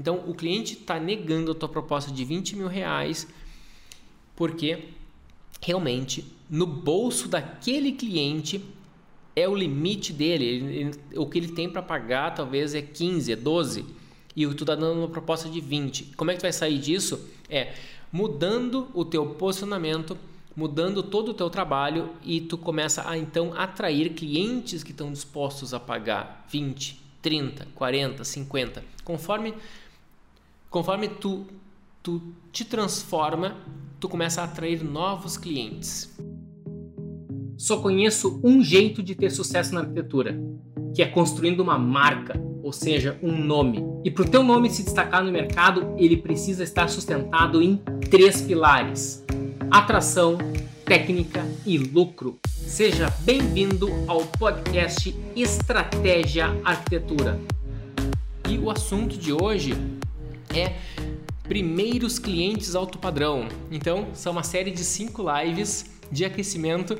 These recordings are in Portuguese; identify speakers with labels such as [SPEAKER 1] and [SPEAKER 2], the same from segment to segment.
[SPEAKER 1] Então o cliente está negando a tua proposta de 20 mil reais porque realmente no bolso daquele cliente é o limite dele. Ele, ele, o que ele tem para pagar talvez é 15, é 12 e tu está dando uma proposta de 20. Como é que tu vai sair disso? É mudando o teu posicionamento, mudando todo o teu trabalho e tu começa a então atrair clientes que estão dispostos a pagar 20, 30, 40, 50, conforme conforme tu tu te transforma, tu começa a atrair novos clientes. Só conheço um jeito de ter sucesso na arquitetura, que é construindo uma marca, ou seja, um nome. E para o teu nome se destacar no mercado, ele precisa estar sustentado em três pilares: atração, técnica e lucro. Seja bem-vindo ao podcast Estratégia Arquitetura. E o assunto de hoje é primeiros clientes alto padrão. Então, são uma série de cinco lives de aquecimento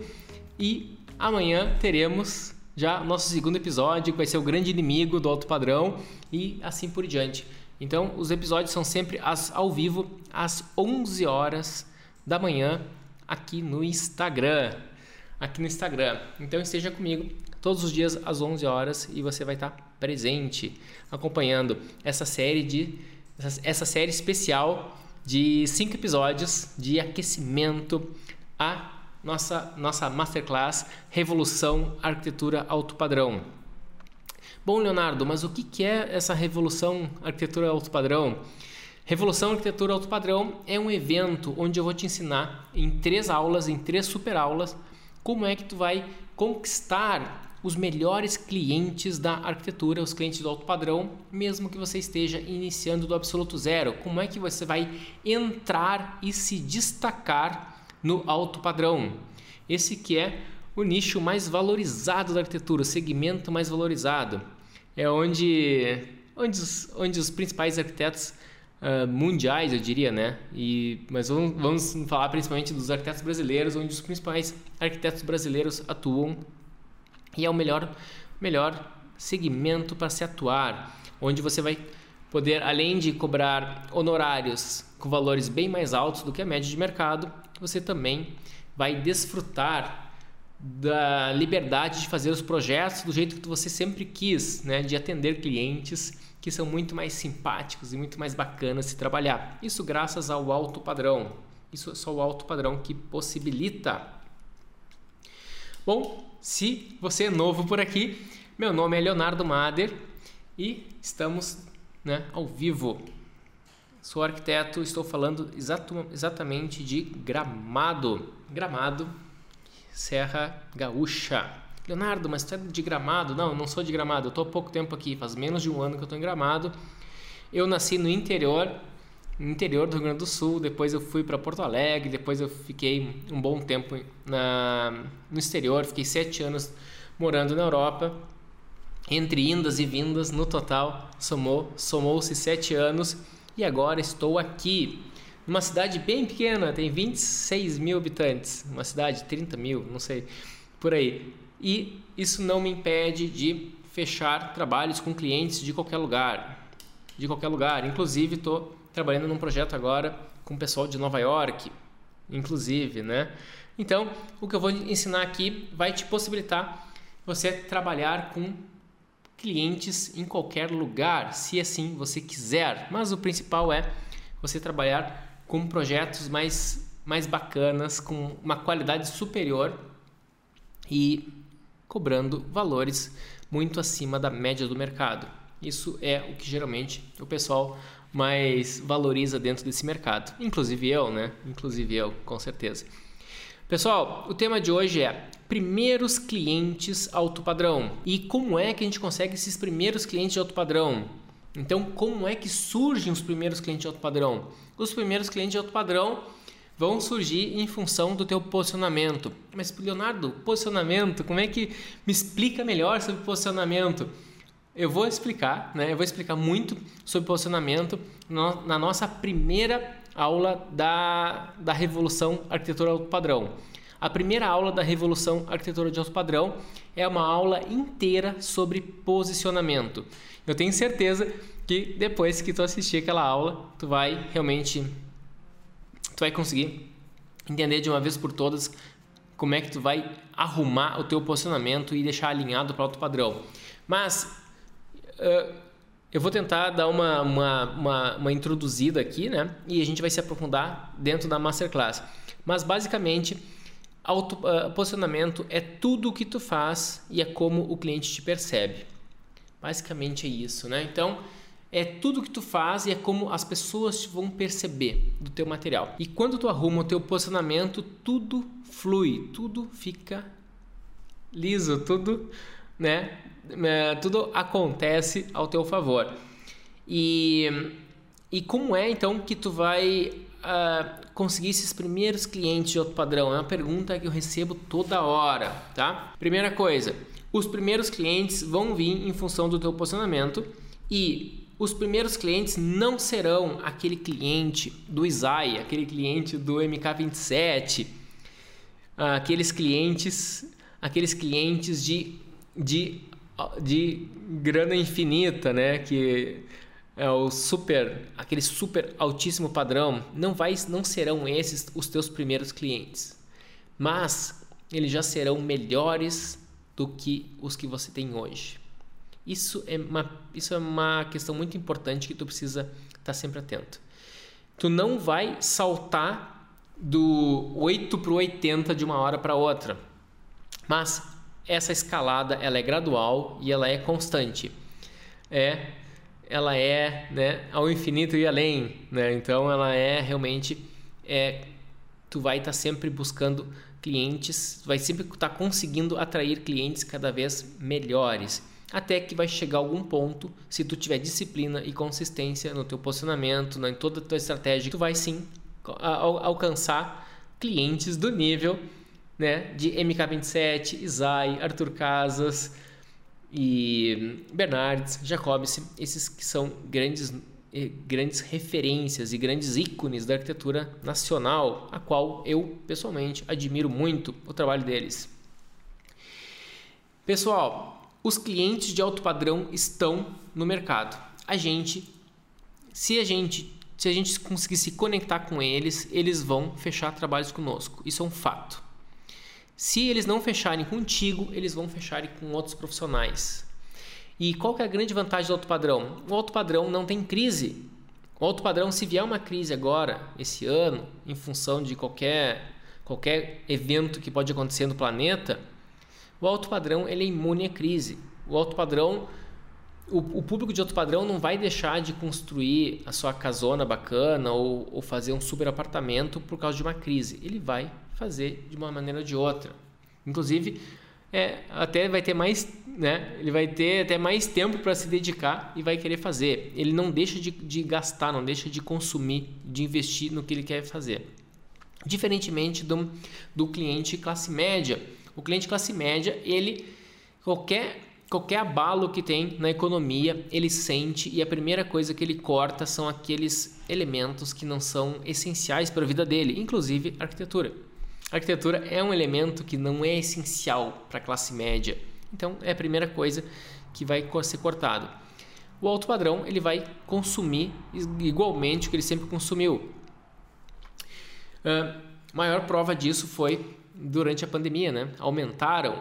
[SPEAKER 1] e amanhã teremos já nosso segundo episódio, que vai ser o grande inimigo do alto padrão e assim por diante. Então, os episódios são sempre as, ao vivo às 11 horas da manhã aqui no Instagram. Aqui no Instagram. Então esteja comigo todos os dias às 11 horas e você vai estar presente acompanhando essa série de essa, série especial de cinco episódios de aquecimento a nossa nossa masterclass Revolução Arquitetura Alto Padrão. Bom, Leonardo, mas o que é essa Revolução Arquitetura Alto Padrão? Revolução Arquitetura Alto Padrão é um evento onde eu vou te ensinar em três aulas, em três super aulas, como é que tu vai conquistar os melhores clientes da arquitetura, os clientes do alto padrão, mesmo que você esteja iniciando do absoluto zero. Como é que você vai entrar e se destacar no alto padrão? Esse que é o nicho mais valorizado da arquitetura, o segmento mais valorizado. É onde, onde, os, onde os principais arquitetos uh, mundiais, eu diria, né? E, mas vamos, vamos falar principalmente dos arquitetos brasileiros, onde os principais arquitetos brasileiros atuam e é o melhor, melhor segmento para se atuar, onde você vai poder, além de cobrar honorários com valores bem mais altos do que a média de mercado, você também vai desfrutar da liberdade de fazer os projetos do jeito que você sempre quis, né? de atender clientes que são muito mais simpáticos e muito mais bacanas de trabalhar. Isso graças ao alto padrão. Isso é só o alto padrão que possibilita. Bom, se você é novo por aqui, meu nome é Leonardo Mader e estamos né, ao vivo. Sou arquiteto, estou falando exato, exatamente de Gramado. Gramado, Serra Gaúcha. Leonardo, mas tu é de Gramado? Não, não sou de Gramado. Eu estou há pouco tempo aqui, faz menos de um ano que eu estou em Gramado. Eu nasci no interior, no interior do Rio Grande do Sul. Depois eu fui para Porto Alegre. Depois eu fiquei um bom tempo na, no exterior. Fiquei sete anos morando na Europa. Entre indas e vindas, no total, somou, somou-se sete anos. E agora estou aqui, numa cidade bem pequena, tem 26 mil habitantes. Uma cidade, 30 mil, não sei, por aí e isso não me impede de fechar trabalhos com clientes de qualquer lugar, de qualquer lugar. Inclusive estou trabalhando num projeto agora com o pessoal de Nova York, inclusive, né? Então, o que eu vou ensinar aqui vai te possibilitar você trabalhar com clientes em qualquer lugar, se assim você quiser. Mas o principal é você trabalhar com projetos mais mais bacanas, com uma qualidade superior e cobrando valores muito acima da média do mercado. Isso é o que geralmente o pessoal mais valoriza dentro desse mercado. Inclusive eu, né? Inclusive eu, com certeza. Pessoal, o tema de hoje é primeiros clientes alto padrão. E como é que a gente consegue esses primeiros clientes de alto padrão? Então, como é que surgem os primeiros clientes de alto padrão? Os primeiros clientes de alto padrão vão surgir em função do teu posicionamento. Mas Leonardo, posicionamento, como é que me explica melhor sobre posicionamento? Eu vou explicar, né? Eu vou explicar muito sobre posicionamento na nossa primeira aula da, da Revolução Arquitetura Padrão. A primeira aula da Revolução Arquitetura de Alto Padrão é uma aula inteira sobre posicionamento. Eu tenho certeza que depois que tu assistir aquela aula, tu vai realmente tu vai conseguir entender de uma vez por todas como é que tu vai arrumar o teu posicionamento e deixar alinhado para alto padrão. Mas uh, eu vou tentar dar uma, uma, uma, uma, introduzida aqui, né? E a gente vai se aprofundar dentro da Masterclass. Mas basicamente, auto, uh, posicionamento é tudo o que tu faz e é como o cliente te percebe. Basicamente é isso, né? Então, é tudo que tu faz e é como as pessoas vão perceber do teu material. E quando tu arruma o teu posicionamento, tudo flui, tudo fica liso, tudo, né? É, tudo acontece ao teu favor. E, e como é então que tu vai uh, conseguir esses primeiros clientes de alto padrão? É uma pergunta que eu recebo toda hora, tá? Primeira coisa, os primeiros clientes vão vir em função do teu posicionamento e os primeiros clientes não serão aquele cliente do Isai, aquele cliente do MK27, aqueles clientes, aqueles clientes de, de, de grana infinita, né? Que é o super, aquele super altíssimo padrão, não vai, não serão esses os teus primeiros clientes, mas eles já serão melhores do que os que você tem hoje. Isso é uma, isso é uma questão muito importante que tu precisa estar sempre atento. Tu não vai saltar do 8 para o 80 de uma hora para outra. Mas essa escalada ela é gradual e ela é constante. É, ela é né, ao infinito e além. Né? Então ela é realmente. É, tu vai estar tá sempre buscando clientes, vai sempre estar tá conseguindo atrair clientes cada vez melhores. Até que vai chegar algum ponto, se tu tiver disciplina e consistência no teu posicionamento, em toda a tua estratégia, tu vai sim alcançar clientes do nível né, de MK27, Isai, Arthur Casas e Bernardes, Jacobs, esses que são grandes, eh, grandes referências e grandes ícones da arquitetura nacional, a qual eu pessoalmente admiro muito o trabalho deles. Pessoal, os clientes de alto padrão estão no mercado. A gente, se a gente se a gente conseguir se conectar com eles, eles vão fechar trabalhos conosco. Isso é um fato. Se eles não fecharem contigo, eles vão fechar com outros profissionais. E qual que é a grande vantagem do alto padrão? O alto padrão não tem crise. O alto padrão, se vier uma crise agora, esse ano, em função de qualquer, qualquer evento que pode acontecer no planeta, o alto padrão ele é imune à crise. O alto padrão o, o, público de outro padrão não vai deixar de construir a sua casona bacana ou, ou, fazer um super apartamento por causa de uma crise. Ele vai fazer de uma maneira ou de outra. Inclusive, é, até vai ter mais, né? Ele vai ter até mais tempo para se dedicar e vai querer fazer. Ele não deixa de, de gastar, não deixa de consumir, de investir no que ele quer fazer. Diferentemente do, do cliente classe média. O cliente classe média, ele qualquer qualquer abalo que tem na economia, ele sente e a primeira coisa que ele corta são aqueles elementos que não são essenciais para a vida dele, inclusive arquitetura. A arquitetura é um elemento que não é essencial para a classe média, então é a primeira coisa que vai ser cortado. O alto padrão ele vai consumir igualmente o que ele sempre consumiu. A maior prova disso foi durante a pandemia, né? Aumentaram,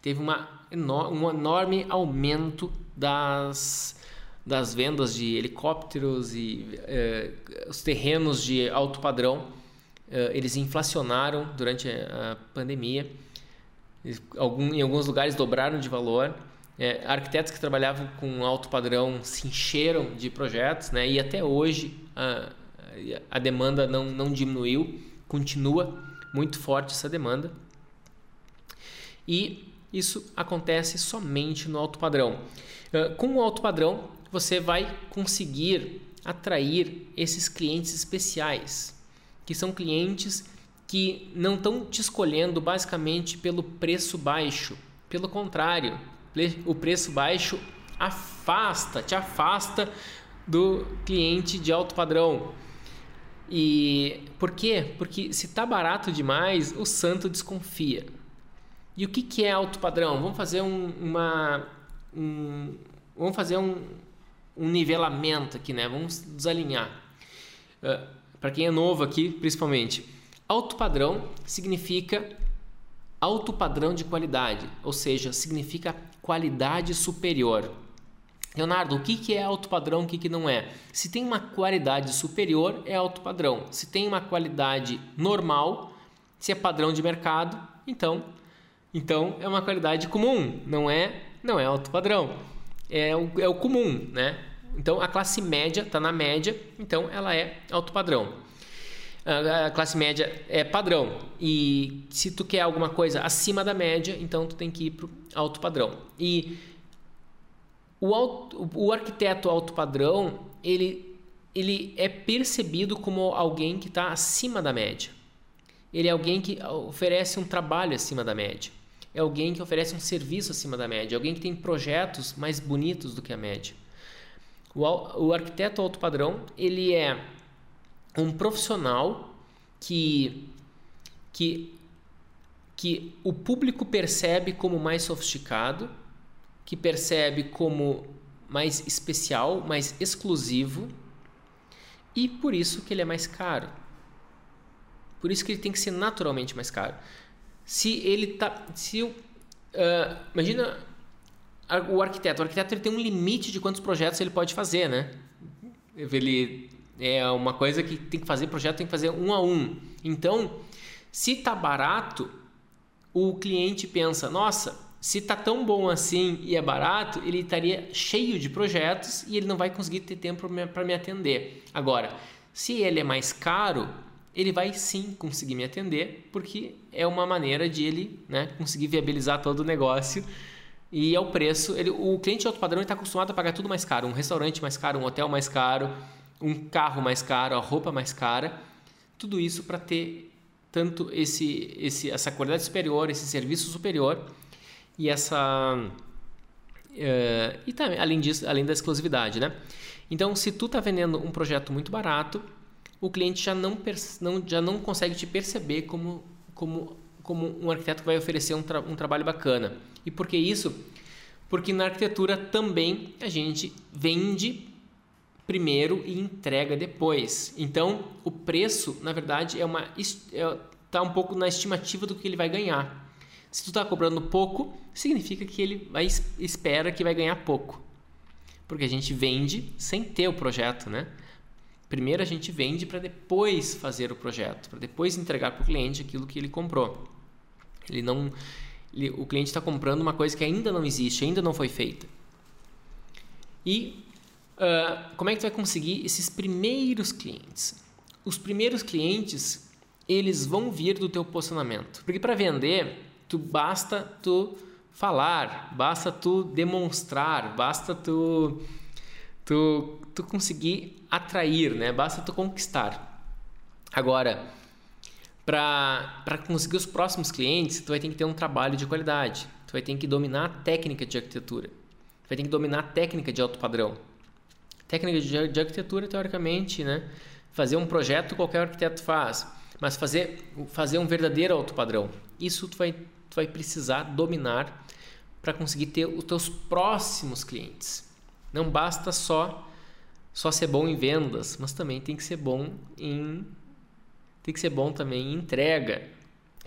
[SPEAKER 1] teve uma um enorme aumento das, das vendas de helicópteros e eh, os terrenos de alto padrão. Eh, eles inflacionaram durante a pandemia. Algum, em alguns lugares dobraram de valor. É, arquitetos que trabalhavam com alto padrão se encheram de projetos, né? E até hoje a, a demanda não, não diminuiu, continua muito forte essa demanda. E isso acontece somente no alto padrão. Ah, com o alto padrão, você vai conseguir atrair esses clientes especiais, que são clientes que não estão te escolhendo basicamente pelo preço baixo. Pelo contrário, o preço baixo afasta, te afasta do cliente de alto padrão. E por quê? Porque se tá barato demais, o santo desconfia. E o que, que é alto padrão? Vamos fazer um, uma. Um, vamos fazer um, um nivelamento aqui, né? Vamos desalinhar. Uh, Para quem é novo aqui, principalmente, alto padrão significa alto padrão de qualidade, ou seja, significa qualidade superior. Leonardo, o que, é alto padrão, o que, que não é? Se tem uma qualidade superior, é alto padrão. Se tem uma qualidade normal, se é padrão de mercado, então, então é uma qualidade comum, não é, não é alto padrão. É o, é o comum, né? Então a classe média está na média, então ela é alto padrão. A classe média é padrão e se tu quer alguma coisa acima da média, então tu tem que ir para o alto padrão. E o, auto, o arquiteto alto padrão, ele, ele é percebido como alguém que está acima da média. Ele é alguém que oferece um trabalho acima da média. É alguém que oferece um serviço acima da média. É alguém que tem projetos mais bonitos do que a média. O, o arquiteto alto padrão, ele é um profissional que, que, que o público percebe como mais sofisticado que percebe como mais especial, mais exclusivo e por isso que ele é mais caro. Por isso que ele tem que ser naturalmente mais caro. Se ele tá, se uh, imagina o arquiteto, o arquiteto ele tem um limite de quantos projetos ele pode fazer, né? Ele é uma coisa que tem que fazer projeto tem que fazer um a um. Então, se tá barato, o cliente pensa, nossa, se tá tão bom assim e é barato, ele estaria cheio de projetos e ele não vai conseguir ter tempo para me atender. Agora, se ele é mais caro, ele vai sim conseguir me atender, porque é uma maneira de ele né, conseguir viabilizar todo o negócio. E é o preço. Ele, o cliente alto padrão está acostumado a pagar tudo mais caro: um restaurante mais caro, um hotel mais caro, um carro mais caro, a roupa mais cara. Tudo isso para ter tanto esse, esse, essa qualidade superior, esse serviço superior e essa uh, e também além disso além da exclusividade né então se tu está vendendo um projeto muito barato o cliente já não, não já não consegue te perceber como como como um arquiteto que vai oferecer um, tra um trabalho bacana e por que isso porque na arquitetura também a gente vende primeiro e entrega depois então o preço na verdade é uma está é, tá um pouco na estimativa do que ele vai ganhar se tu está cobrando pouco, significa que ele vai, espera que vai ganhar pouco. Porque a gente vende sem ter o projeto, né? Primeiro a gente vende para depois fazer o projeto, para depois entregar para o cliente aquilo que ele comprou. Ele não, ele, o cliente está comprando uma coisa que ainda não existe, ainda não foi feita. E uh, como é que tu vai conseguir esses primeiros clientes? Os primeiros clientes eles vão vir do teu posicionamento, porque para vender tu basta tu falar, basta tu demonstrar, basta tu tu, tu conseguir atrair, né? Basta tu conquistar. Agora, para conseguir os próximos clientes, tu vai ter que ter um trabalho de qualidade. Tu vai ter que dominar a técnica de arquitetura. Tu vai ter que dominar a técnica de alto padrão. Técnica de, de arquitetura, teoricamente, né? Fazer um projeto qualquer arquiteto faz, mas fazer fazer um verdadeiro alto padrão. Isso tu vai tu vai precisar dominar para conseguir ter os teus próximos clientes. Não basta só só ser bom em vendas, mas também tem que ser bom em tem que ser bom também em entrega.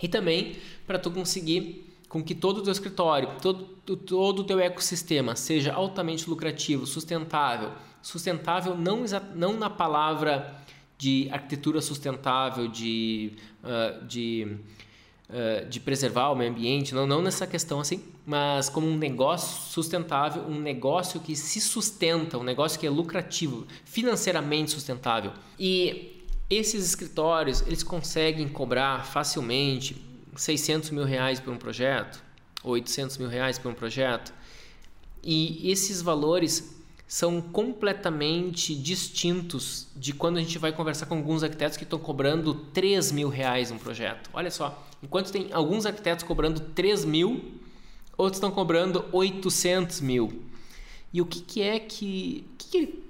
[SPEAKER 1] E também para tu conseguir com que todo o teu escritório, todo, todo o teu ecossistema seja altamente lucrativo, sustentável. Sustentável não, não na palavra de arquitetura sustentável, de, uh, de uh, de preservar o meio ambiente, não, não nessa questão assim, mas como um negócio sustentável, um negócio que se sustenta, um negócio que é lucrativo, financeiramente sustentável. E esses escritórios, eles conseguem cobrar facilmente 600 mil reais por um projeto, 800 mil reais por um projeto. E esses valores são completamente distintos de quando a gente vai conversar com alguns arquitetos que estão cobrando 3 mil reais um projeto. Olha só, enquanto tem alguns arquitetos cobrando 3 mil, outros estão cobrando 800 mil. E o que, que é que, que,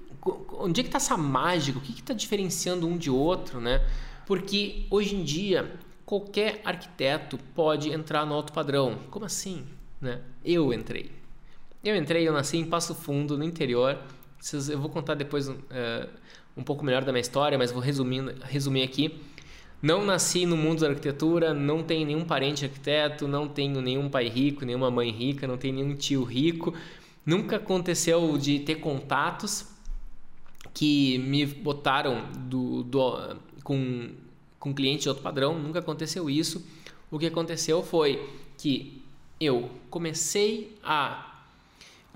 [SPEAKER 1] onde é que está essa mágica? O que está diferenciando um de outro, né? Porque hoje em dia qualquer arquiteto pode entrar no alto padrão. Como assim? Né? Eu entrei. Eu entrei, eu nasci em Passo Fundo, no interior. Eu vou contar depois uh, um pouco melhor da minha história, mas vou resumindo, resumir aqui. Não nasci no mundo da arquitetura, não tenho nenhum parente arquiteto, não tenho nenhum pai rico, nenhuma mãe rica, não tenho nenhum tio rico. Nunca aconteceu de ter contatos que me botaram do, do, com, com cliente de outro padrão, nunca aconteceu isso. O que aconteceu foi que eu comecei a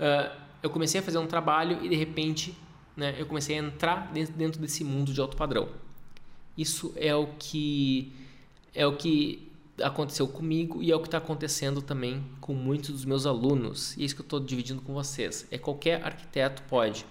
[SPEAKER 1] uh, eu comecei a fazer um trabalho e de repente né, eu comecei a entrar dentro desse mundo de alto padrão. Isso é o que é o que aconteceu comigo e é o que está acontecendo também com muitos dos meus alunos. E é isso que eu estou dividindo com vocês. É qualquer arquiteto pode.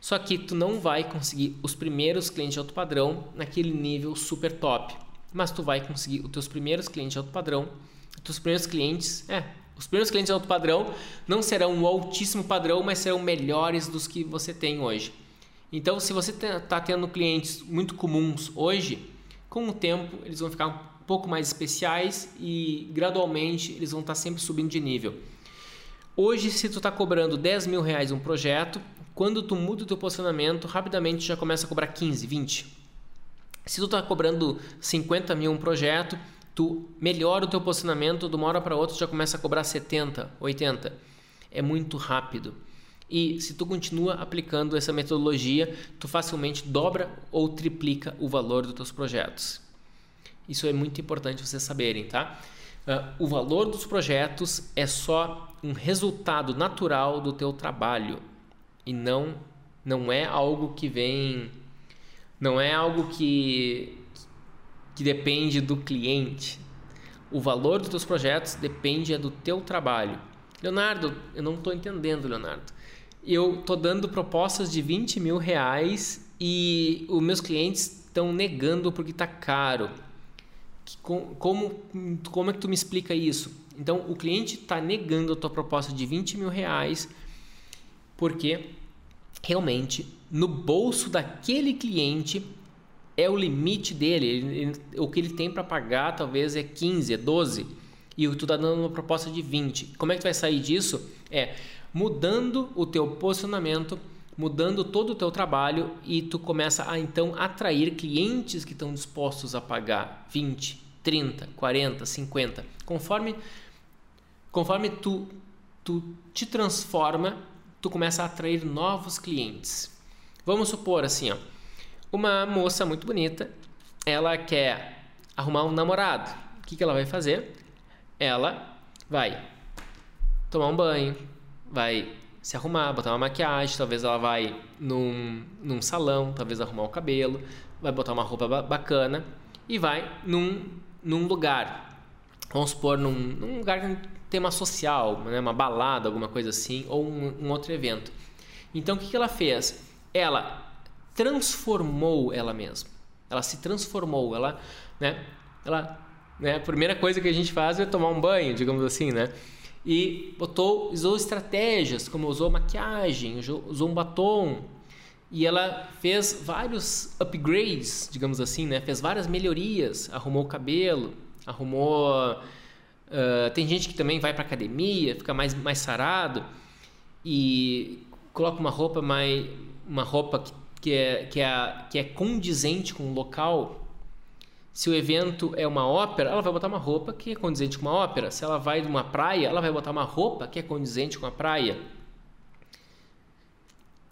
[SPEAKER 1] Só que tu não vai conseguir os primeiros clientes de alto padrão naquele nível super top. Mas tu vai conseguir os teus primeiros clientes de alto padrão. Os teus primeiros clientes, é, os primeiros clientes de alto padrão não serão o altíssimo padrão, mas serão melhores dos que você tem hoje. Então, se você está tendo clientes muito comuns hoje, com o tempo eles vão ficar um pouco mais especiais e gradualmente eles vão estar tá sempre subindo de nível. Hoje, se tu está cobrando 10 mil reais um projeto, quando tu muda o teu posicionamento, rapidamente já começa a cobrar 15, 20. Se tu está cobrando 50 mil um projeto, tu melhora o teu posicionamento, de uma hora para outra já começa a cobrar 70, 80. É muito rápido. E se tu continua aplicando essa metodologia, tu facilmente dobra ou triplica o valor dos teus projetos. Isso é muito importante vocês saberem, tá? Uh, o valor dos projetos é só um resultado natural do teu trabalho e não não é algo que vem não é algo que que depende do cliente. O valor dos teus projetos depende do teu trabalho. Leonardo, eu não estou entendendo, Leonardo eu tô dando propostas de 20 mil reais e os meus clientes estão negando porque está caro. Como, como é que tu me explica isso? Então, o cliente está negando a tua proposta de 20 mil reais porque realmente no bolso daquele cliente é o limite dele. Ele, ele, o que ele tem para pagar talvez é 15, é 12 e tu está dando uma proposta de 20. Como é que tu vai sair disso? É mudando o teu posicionamento, mudando todo o teu trabalho e tu começa a então atrair clientes que estão dispostos a pagar 20, 30, 40, 50, conforme conforme tu tu te transforma, tu começa a atrair novos clientes. Vamos supor assim, ó, uma moça muito bonita, ela quer arrumar um namorado. O que, que ela vai fazer? Ela vai tomar um banho, vai se arrumar, botar uma maquiagem, talvez ela vai num, num salão, talvez arrumar o cabelo, vai botar uma roupa bacana e vai num, num lugar. Vamos supor, num, num lugar tema social, né? uma balada, alguma coisa assim, ou um, um outro evento. Então o que, que ela fez? Ela transformou ela mesma. Ela se transformou, ela, né? Ela, né? A primeira coisa que a gente faz é tomar um banho, digamos assim, né? e botou, usou estratégias, como usou maquiagem, usou um batom, e ela fez vários upgrades, digamos assim, né? Fez várias melhorias, arrumou o cabelo, arrumou. Uh, tem gente que também vai para academia, fica mais mais sarado e coloca uma roupa mais uma roupa que, que é que é que é condizente com o local se o evento é uma ópera, ela vai botar uma roupa que é condizente com uma ópera. Se ela vai de uma praia, ela vai botar uma roupa que é condizente com a praia.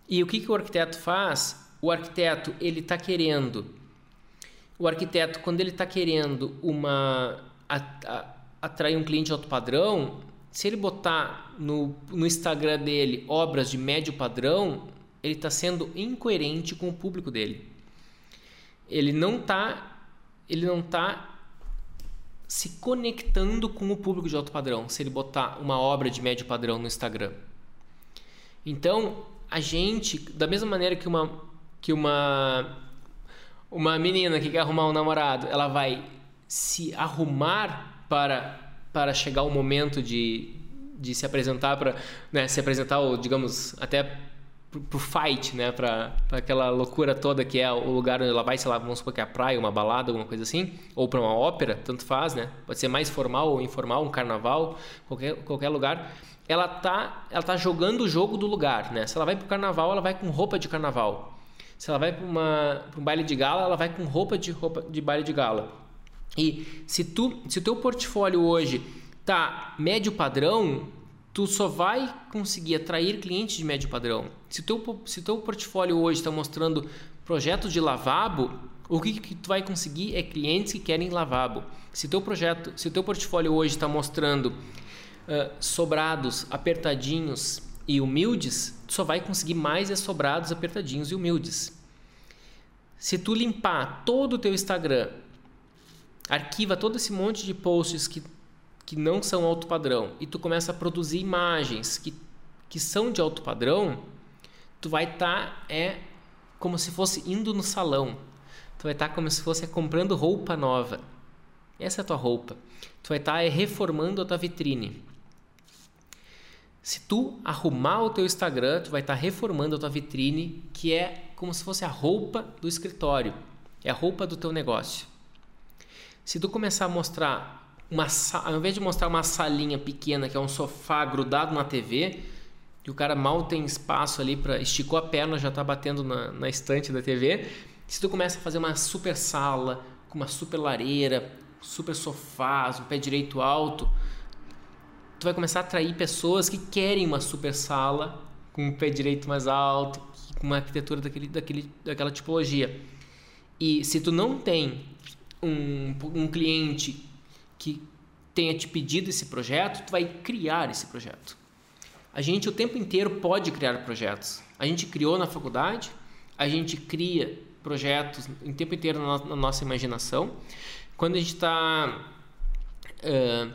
[SPEAKER 1] E o que, que o arquiteto faz? O arquiteto ele está querendo. O arquiteto quando ele está querendo uma a, a, atrair um cliente alto padrão, se ele botar no, no Instagram dele obras de médio padrão, ele está sendo incoerente com o público dele. Ele não está ele não está se conectando com o público de alto padrão se ele botar uma obra de médio padrão no Instagram. Então, a gente, da mesma maneira que uma que uma uma menina que quer arrumar um namorado, ela vai se arrumar para para chegar o momento de, de se apresentar para né, se apresentar ou digamos até pro fight, né? Pra, pra, aquela loucura toda que é o lugar onde ela vai, sei lá, vamos supor que é a praia, uma balada, alguma coisa assim, ou para uma ópera, tanto faz, né? Pode ser mais formal ou informal, um carnaval, qualquer, qualquer lugar. Ela tá, ela tá jogando o jogo do lugar, né? Se ela vai pro carnaval, ela vai com roupa de carnaval. Se ela vai para um baile de gala, ela vai com roupa de roupa de baile de gala. E se tu, se o teu portfólio hoje tá médio padrão, tu só vai conseguir atrair clientes de médio padrão. Se o teu, se teu portfólio hoje está mostrando projetos de lavabo, o que, que tu vai conseguir é clientes que querem lavabo. Se teu projeto, se o teu portfólio hoje está mostrando uh, sobrados, apertadinhos e humildes, tu só vai conseguir mais é sobrados, apertadinhos e humildes. Se tu limpar todo o teu Instagram, arquiva todo esse monte de posts que que não são alto padrão e tu começa a produzir imagens que, que são de alto padrão, tu vai estar tá, é como se fosse indo no salão. Tu vai estar tá como se fosse comprando roupa nova. Essa é a tua roupa. Tu vai estar tá, é, reformando a tua vitrine. Se tu arrumar o teu Instagram, tu vai estar tá reformando a tua vitrine, que é como se fosse a roupa do escritório. É a roupa do teu negócio. Se tu começar a mostrar uma ao invés de mostrar uma salinha pequena que é um sofá grudado na TV e o cara mal tem espaço ali para esticou a perna já está batendo na, na estante da TV se tu começa a fazer uma super sala com uma super lareira super sofás um pé direito alto tu vai começar a atrair pessoas que querem uma super sala com um pé direito mais alto com uma arquitetura daquele, daquele, daquela tipologia. E se tu não tem um, um cliente que tenha te pedido esse projeto, tu vai criar esse projeto. A gente o tempo inteiro pode criar projetos. A gente criou na faculdade, a gente cria projetos o tempo inteiro na, nossa imaginação. Quando a gente está, uh,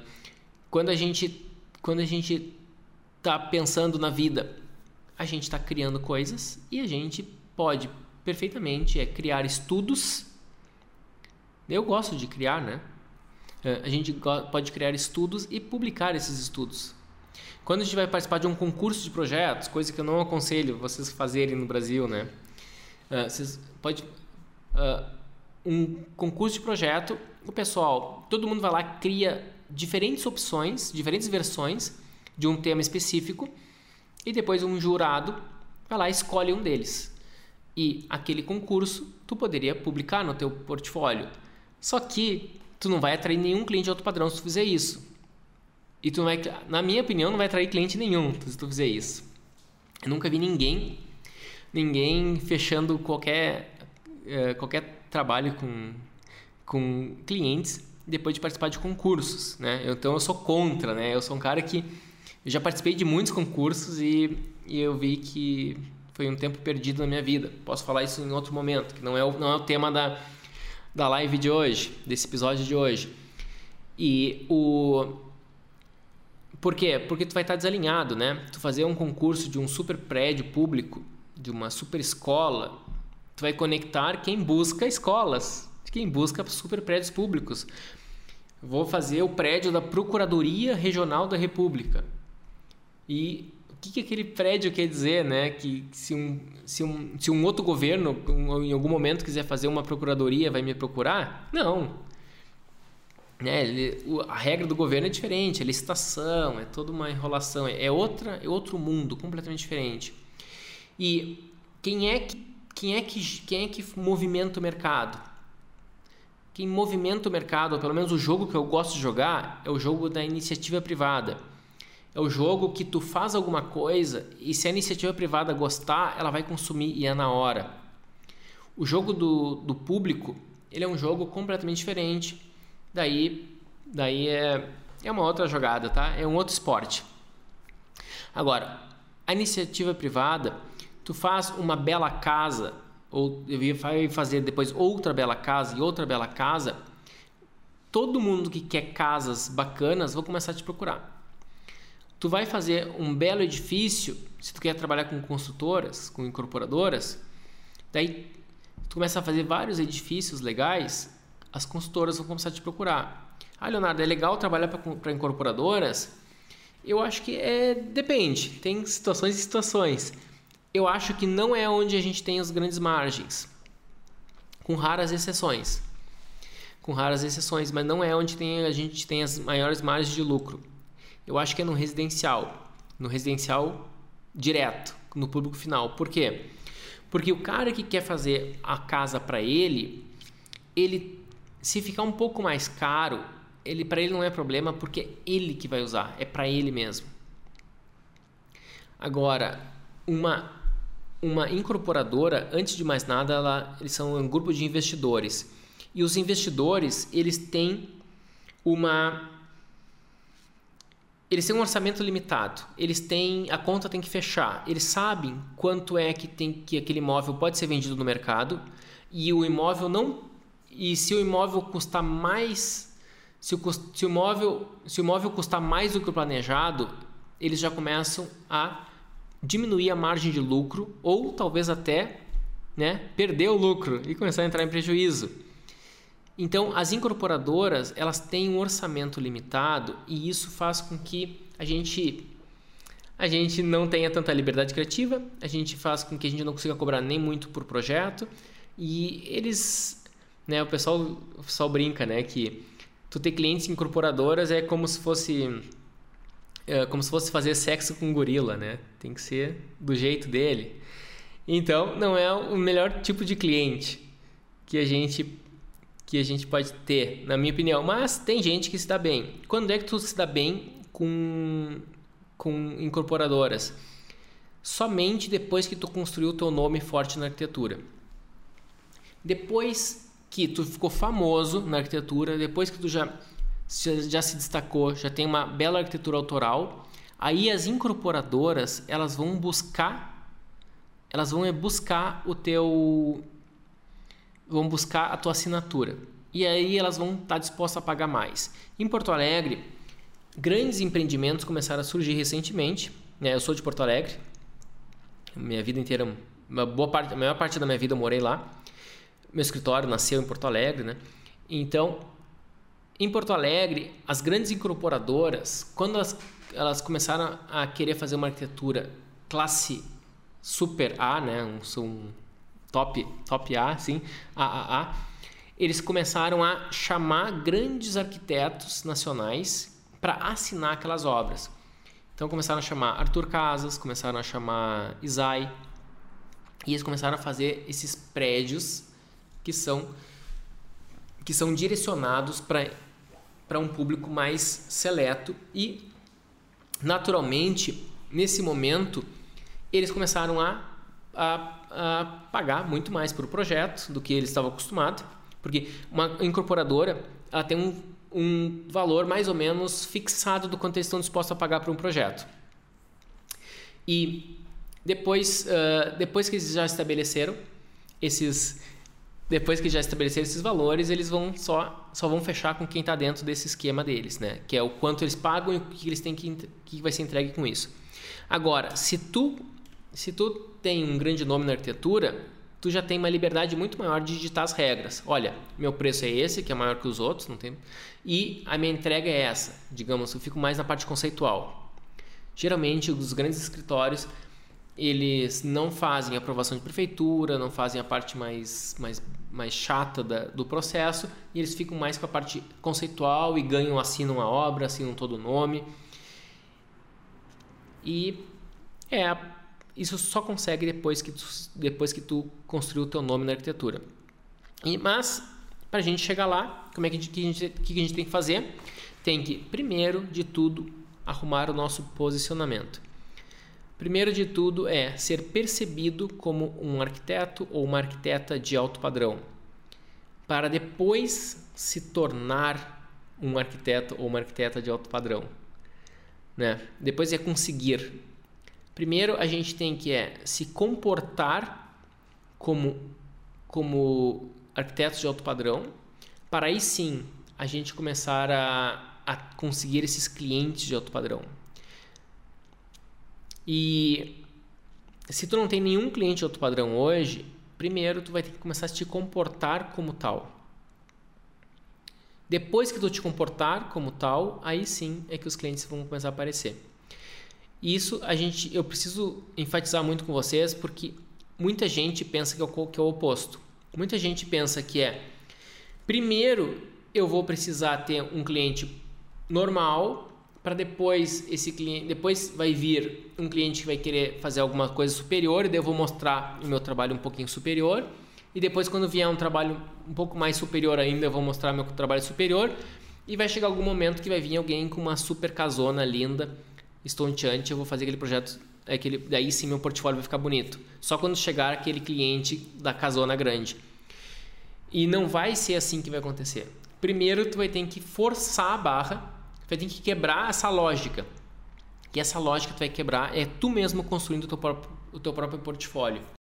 [SPEAKER 1] quando a gente, quando a gente está pensando na vida, a gente está criando coisas e a gente pode perfeitamente é criar estudos. Eu gosto de criar, né? É, a gente pode criar estudos e publicar esses estudos. Quando a gente vai participar de um concurso de projetos, coisa que eu não aconselho vocês fazerem no Brasil, né? É, vocês pode é, um concurso de projeto, o pessoal, todo mundo vai lá cria diferentes opções, diferentes versões de um tema específico e depois um jurado vai lá e escolhe um deles. E aquele concurso tu poderia publicar no teu portfólio. Só que tu não vai atrair nenhum cliente de alto padrão se tu fizer isso. E tu vai, na minha opinião, não vai atrair cliente nenhum se tu fizer isso. Eu nunca vi ninguém, ninguém fechando qualquer, uh, qualquer trabalho com, com clientes depois de participar de concursos, né? Então eu sou contra, né? Eu sou um cara que já participei de muitos concursos e, e eu vi que foi um tempo perdido na minha vida. Posso falar isso em outro momento, que não é o, não é o tema da, da live de hoje, desse episódio de hoje. E o por quê? Porque tu vai estar desalinhado, né? Tu fazer um concurso de um super prédio público, de uma super escola, tu vai conectar quem busca escolas, quem busca super prédios públicos. Vou fazer o prédio da Procuradoria Regional da República. E que, que aquele prédio quer dizer, né? Que se um, se um, se um outro governo em algum momento quiser fazer uma procuradoria, vai me procurar? Não. Né? Ele, a regra do governo é diferente, é licitação, é toda uma enrolação, é, outra, é outro mundo completamente diferente. E quem é que quem é que quem é que movimenta o mercado? Quem movimenta o mercado, ou pelo menos o jogo que eu gosto de jogar, é o jogo da iniciativa privada é o jogo que tu faz alguma coisa e se a iniciativa privada gostar, ela vai consumir e é na hora. O jogo do, do público, ele é um jogo completamente diferente. Daí, daí é, é uma outra jogada, tá? É um outro esporte. Agora, a iniciativa privada, tu faz uma bela casa ou vai fazer depois outra bela casa e outra bela casa, todo mundo que quer casas bacanas vai começar a te procurar tu vai fazer um belo edifício, se tu quer trabalhar com construtoras, com incorporadoras, daí tu começa a fazer vários edifícios legais, as construtoras vão começar a te procurar. Ah, Leonardo, é legal trabalhar para incorporadoras? Eu acho que é depende, tem situações e situações. eu acho que não é onde a gente tem as grandes margens, com raras exceções. Com raras exceções, mas não é onde tem, a gente tem as maiores margens de lucro. Eu acho que é no residencial, no residencial direto, no público final. Por quê? Porque o cara que quer fazer a casa para ele, ele se ficar um pouco mais caro, ele para ele não é problema porque é ele que vai usar, é para ele mesmo. Agora, uma uma incorporadora, antes de mais nada, ela, eles são um grupo de investidores. E os investidores, eles têm uma eles têm um orçamento limitado. Eles têm a conta tem que fechar. Eles sabem quanto é que tem que aquele imóvel pode ser vendido no mercado e o imóvel não e se o imóvel custar mais se o, se o imóvel se o imóvel custar mais do que o planejado, eles já começam a diminuir a margem de lucro ou talvez até né, perder o lucro e começar a entrar em prejuízo. Então, as incorporadoras elas têm um orçamento limitado e isso faz com que a gente a gente não tenha tanta liberdade criativa, a gente faz com que a gente não consiga cobrar nem muito por projeto e eles, né, o pessoal, pessoal brinca, né, que tu ter clientes incorporadoras é como se fosse é como se fosse fazer sexo com um gorila, né? Tem que ser do jeito dele. Então, não é o melhor tipo de cliente que a gente que a gente pode ter, na minha opinião. Mas tem gente que se dá bem. Quando é que tu se dá bem com com incorporadoras? Somente depois que tu construiu o teu nome forte na arquitetura. Depois que tu ficou famoso na arquitetura, depois que tu já já se destacou, já tem uma bela arquitetura autoral. Aí as incorporadoras, elas vão buscar elas vão buscar o teu vão buscar a tua assinatura. E aí elas vão estar dispostas a pagar mais. Em Porto Alegre, grandes empreendimentos começaram a surgir recentemente. Né? Eu sou de Porto Alegre. Minha vida inteira, uma boa parte, a maior parte da minha vida eu morei lá. Meu escritório nasceu em Porto Alegre, né? Então, em Porto Alegre, as grandes incorporadoras, quando elas, elas começaram a querer fazer uma arquitetura classe super A, né, um, um top, top A, sim, AAA, eles começaram a chamar grandes arquitetos nacionais para assinar aquelas obras. Então começaram a chamar Arthur Casas, começaram a chamar Isai, e eles começaram a fazer esses prédios que são que são direcionados para para um público mais seleto e naturalmente nesse momento eles começaram a, a, a pagar muito mais por projeto do que eles estavam acostumados porque uma incorporadora ela tem um, um valor mais ou menos fixado do quanto eles estão dispostos a pagar por um projeto e depois uh, depois que eles já estabeleceram esses depois que já estabeleceram esses valores, eles vão só, só vão fechar com quem está dentro desse esquema deles, né? Que é o quanto eles pagam e o que eles têm que, que vai ser entregue com isso. Agora, se tu se tu tem um grande nome na arquitetura, tu já tem uma liberdade muito maior de digitar as regras. Olha, meu preço é esse, que é maior que os outros, não tem. E a minha entrega é essa. Digamos, eu fico mais na parte conceitual. Geralmente, os grandes escritórios eles não fazem aprovação de prefeitura, não fazem a parte mais, mais, mais chata da, do processo e eles ficam mais com a parte conceitual e ganham, assinam a obra, assinam todo o nome. E é, isso só consegue depois que tu, depois que tu construiu o teu nome na arquitetura. E, mas, para a gente chegar lá, como é que, que, a gente, que a gente tem que fazer? Tem que, primeiro de tudo, arrumar o nosso posicionamento. Primeiro de tudo é ser percebido como um arquiteto ou uma arquiteta de alto padrão, para depois se tornar um arquiteto ou uma arquiteta de alto padrão. Né? Depois é conseguir. Primeiro a gente tem que é se comportar como como arquitetos de alto padrão, para aí sim a gente começar a, a conseguir esses clientes de alto padrão. E se tu não tem nenhum cliente de outro padrão hoje, primeiro tu vai ter que começar a te comportar como tal. Depois que tu te comportar como tal, aí sim é que os clientes vão começar a aparecer. E isso a gente, eu preciso enfatizar muito com vocês porque muita gente pensa que é o, que é o oposto. Muita gente pensa que é primeiro eu vou precisar ter um cliente normal para depois esse cliente, depois vai vir um cliente que vai querer fazer alguma coisa superior e daí eu vou mostrar o meu trabalho um pouquinho superior. E depois quando vier um trabalho um pouco mais superior ainda eu vou mostrar meu trabalho superior. E vai chegar algum momento que vai vir alguém com uma super casona linda, estonteante, eu vou fazer aquele projeto aquele, daí sim meu portfólio vai ficar bonito. Só quando chegar aquele cliente da casona grande. E não vai ser assim que vai acontecer. Primeiro tu vai ter que forçar a barra vai ter que quebrar essa lógica. E essa lógica que tu vai quebrar é tu mesmo construindo o teu próprio, o teu próprio portfólio.